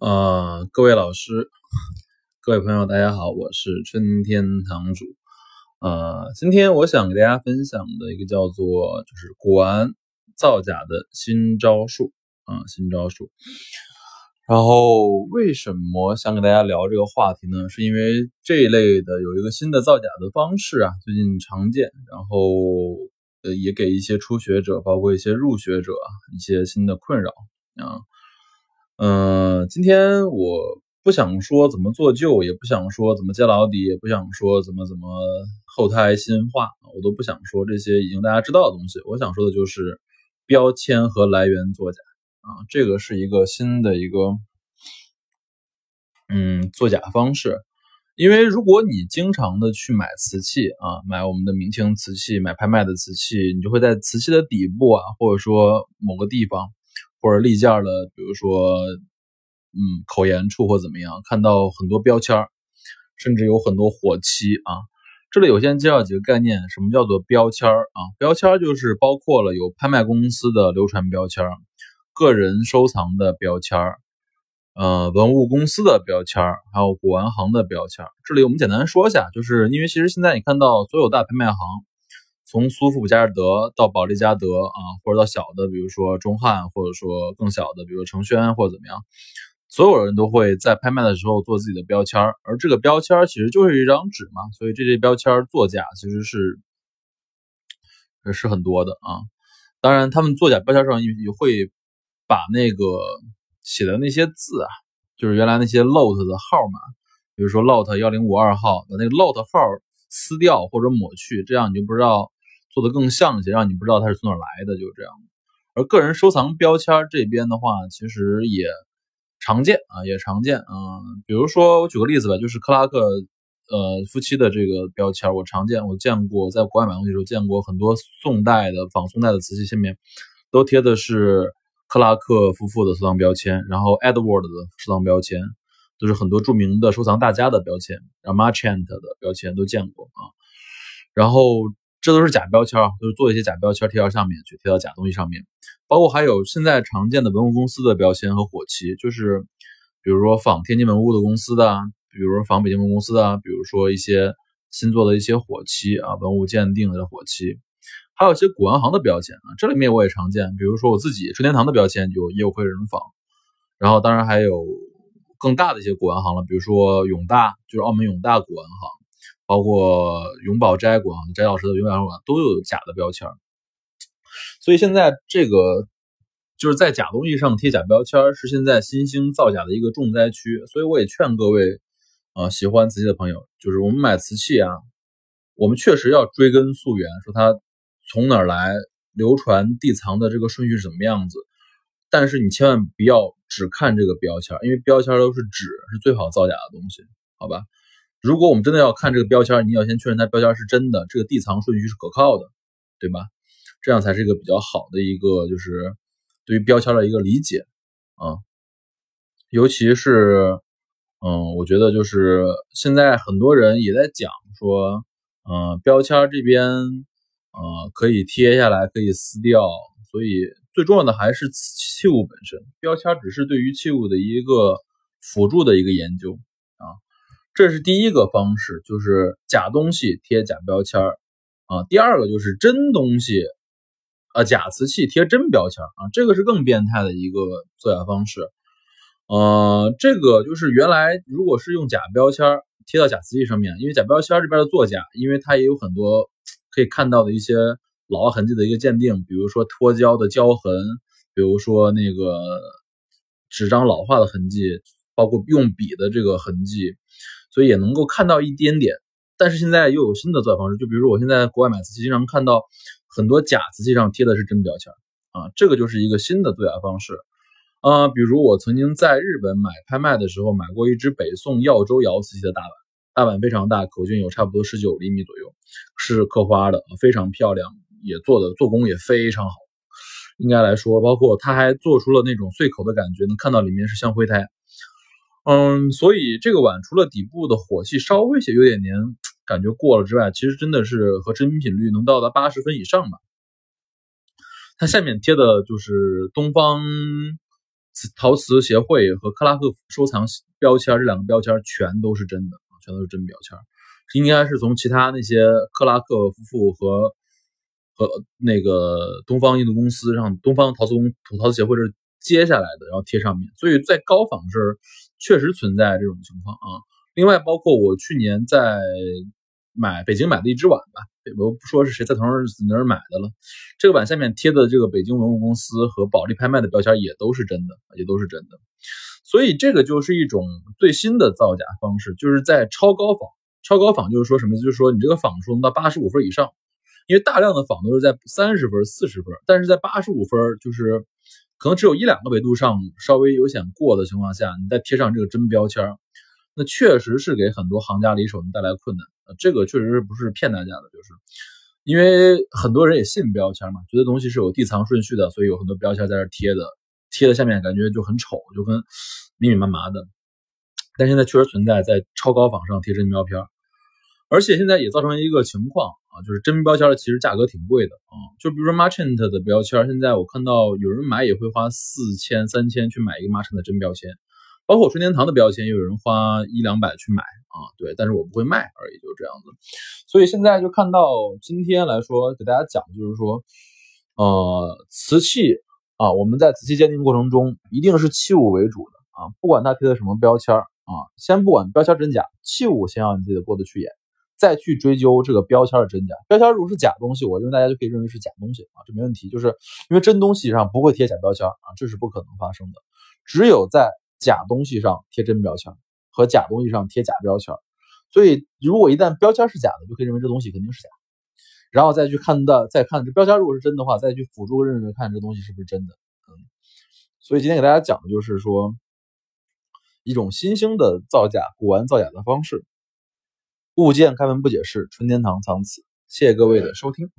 呃，各位老师，各位朋友，大家好，我是春天堂主。呃，今天我想给大家分享的一个叫做就是古玩造假的新招数啊，新招数。然后为什么想给大家聊这个话题呢？是因为这一类的有一个新的造假的方式啊，最近常见，然后呃也给一些初学者，包括一些入学者一些新的困扰啊。嗯，今天我不想说怎么做旧，也不想说怎么揭老底，也不想说怎么怎么后台新化，我都不想说这些已经大家知道的东西。我想说的就是标签和来源作假啊，这个是一个新的一个嗯作假方式。因为如果你经常的去买瓷器啊，买我们的明清瓷器，买拍卖的瓷器，你就会在瓷器的底部啊，或者说某个地方。或者立件的，比如说，嗯，口沿处或怎么样，看到很多标签甚至有很多火漆啊。这里我先介绍几个概念，什么叫做标签啊？标签就是包括了有拍卖公司的流传标签个人收藏的标签呃，文物公司的标签还有古玩行的标签这里我们简单说一下，就是因为其实现在你看到所有大拍卖行。从苏富比加士得到保利加德啊，或者到小的，比如说中汉，或者说更小的，比如说成轩或者怎么样，所有人都会在拍卖的时候做自己的标签而这个标签其实就是一张纸嘛，所以这些标签作假其实是是很多的啊。当然，他们作假标签上也也会把那个写的那些字啊，就是原来那些 lot 的号码，比如说 lot 幺零五二号的那个 lot 号撕掉或者抹去，这样你就不知道。做的更像一些，让你不知道它是从哪来的，就是这样。而个人收藏标签这边的话，其实也常见啊，也常见啊。比如说，我举个例子吧，就是克拉克呃夫妻的这个标签，我常见，我见过，在国外买东西的时候见过很多宋代的仿宋代的瓷器，下面都贴的是克拉克夫妇的收藏标签，然后 Edward 的收藏标签，都是很多著名的收藏大家的标签，然后 Marchant 的标签都见过啊，然后。这都是假标签啊，都是做一些假标签贴到上面去，贴到假东西上面。包括还有现在常见的文物公司的标签和火漆，就是比如说仿天津文物的公司的，比如说仿北京文物公司的，比如说一些新做的一些火漆啊，文物鉴定的火漆，还有一些古玩行的标签啊，这里面我也常见。比如说我自己春天堂的标签就也有会人仿，然后当然还有更大的一些古玩行了，比如说永大，就是澳门永大古玩行。包括永宝斋馆、翟老师的永宝馆都有假的标签，所以现在这个就是在假东西上贴假标签，是现在新兴造假的一个重灾区。所以我也劝各位啊，喜欢瓷器的朋友，就是我们买瓷器啊，我们确实要追根溯源，说它从哪儿来，流传地藏的这个顺序是什么样子。但是你千万不要只看这个标签，因为标签都是纸，是最好造假的东西，好吧？如果我们真的要看这个标签，你要先确认它标签是真的，这个地藏顺序是可靠的，对吧？这样才是一个比较好的一个，就是对于标签的一个理解啊。尤其是，嗯，我觉得就是现在很多人也在讲说，嗯，标签这边，呃，可以贴下来，可以撕掉，所以最重要的还是器物本身，标签只是对于器物的一个辅助的一个研究。这是第一个方式，就是假东西贴假标签儿啊。第二个就是真东西，啊假瓷器贴真标签儿啊，这个是更变态的一个作假方式。呃，这个就是原来如果是用假标签儿贴到假瓷器上面，因为假标签这边的作假，因为它也有很多可以看到的一些老化痕迹的一个鉴定，比如说脱胶的胶痕，比如说那个纸张老化的痕迹，包括用笔的这个痕迹。所以也能够看到一点点，但是现在又有新的造假方式，就比如说我现在国外买瓷器，经常看到很多假瓷器上贴的是真标签啊，这个就是一个新的作假方式啊。比如我曾经在日本买拍卖的时候，买过一只北宋耀州窑瓷器的大碗，大碗非常大，口径有差不多十九厘米左右，是刻花的，非常漂亮，也做的做工也非常好。应该来说，包括它还做出了那种碎口的感觉，能看到里面是香灰胎。嗯，所以这个碗除了底部的火气稍微些有点黏，感觉过了之外，其实真的是和真品率能到达八十分以上吧。它下面贴的就是东方陶瓷协会和克拉克收藏标签这两个标签全都是真的，全都是真标签。应该是从其他那些克拉克夫妇和和那个东方印度公司上，东方陶瓷土陶瓷协会这接下来的，然后贴上面。所以在高仿这儿确实存在这种情况啊。另外，包括我去年在买北京买的一只碗吧，我不说是谁在从哪儿买的了。这个碗下面贴的这个北京文物公司和保利拍卖的标签也都是真的，也都是真的。所以这个就是一种最新的造假方式，就是在超高仿。超高仿就是说什么？就是说你这个仿数能到八十五分以上，因为大量的仿都是在三十分、四十分，但是在八十五分，就是可能只有一两个维度上稍微有显过的情况下，你再贴上这个真标签，那确实是给很多行家里手能带来困难。这个确实不是骗大家的，就是因为很多人也信标签嘛，觉得东西是有递藏顺序的，所以有很多标签在这贴的，贴的下面感觉就很丑，就跟密密麻麻的。但现在确实存在在超高仿上贴真标签，而且现在也造成一个情况啊，就是真标签其实价格挺贵的啊。就比如说 Marchant 的标签，现在我看到有人买也会花四千、三千去买一个 Marchant 的真标签，包括春天堂的标签，也有人花一两百去买啊。对，但是我不会卖而已，就这样子。所以现在就看到今天来说，给大家讲就是说，呃，瓷器啊，我们在瓷器鉴定过程中一定是器物为主的啊，不管它贴的什么标签。啊，先不管标签真假，器物先要你自己过得去眼，再去追究这个标签的真假。标签如果是假东西，我认为大家就可以认为是假东西啊，这没问题。就是因为真东西上不会贴假标签啊，这是不可能发生的。只有在假东西上贴真标签，和假东西上贴假标签。所以如果一旦标签是假的，就可以认为这东西肯定是假。然后再去看到，再看这标签如果是真的话，再去辅助认为看这东西是不是真的。嗯，所以今天给大家讲的就是说。一种新兴的造假、古玩造假的方式。物件开门不解释，纯天堂藏词。谢谢各位的收听。